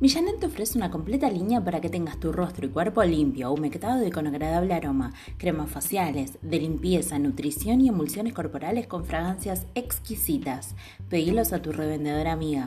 Millanet te ofrece una completa línea para que tengas tu rostro y cuerpo limpio, humectado y con agradable aroma, cremas faciales, de limpieza, nutrición y emulsiones corporales con fragancias exquisitas. Pedilos a tu revendedora amiga.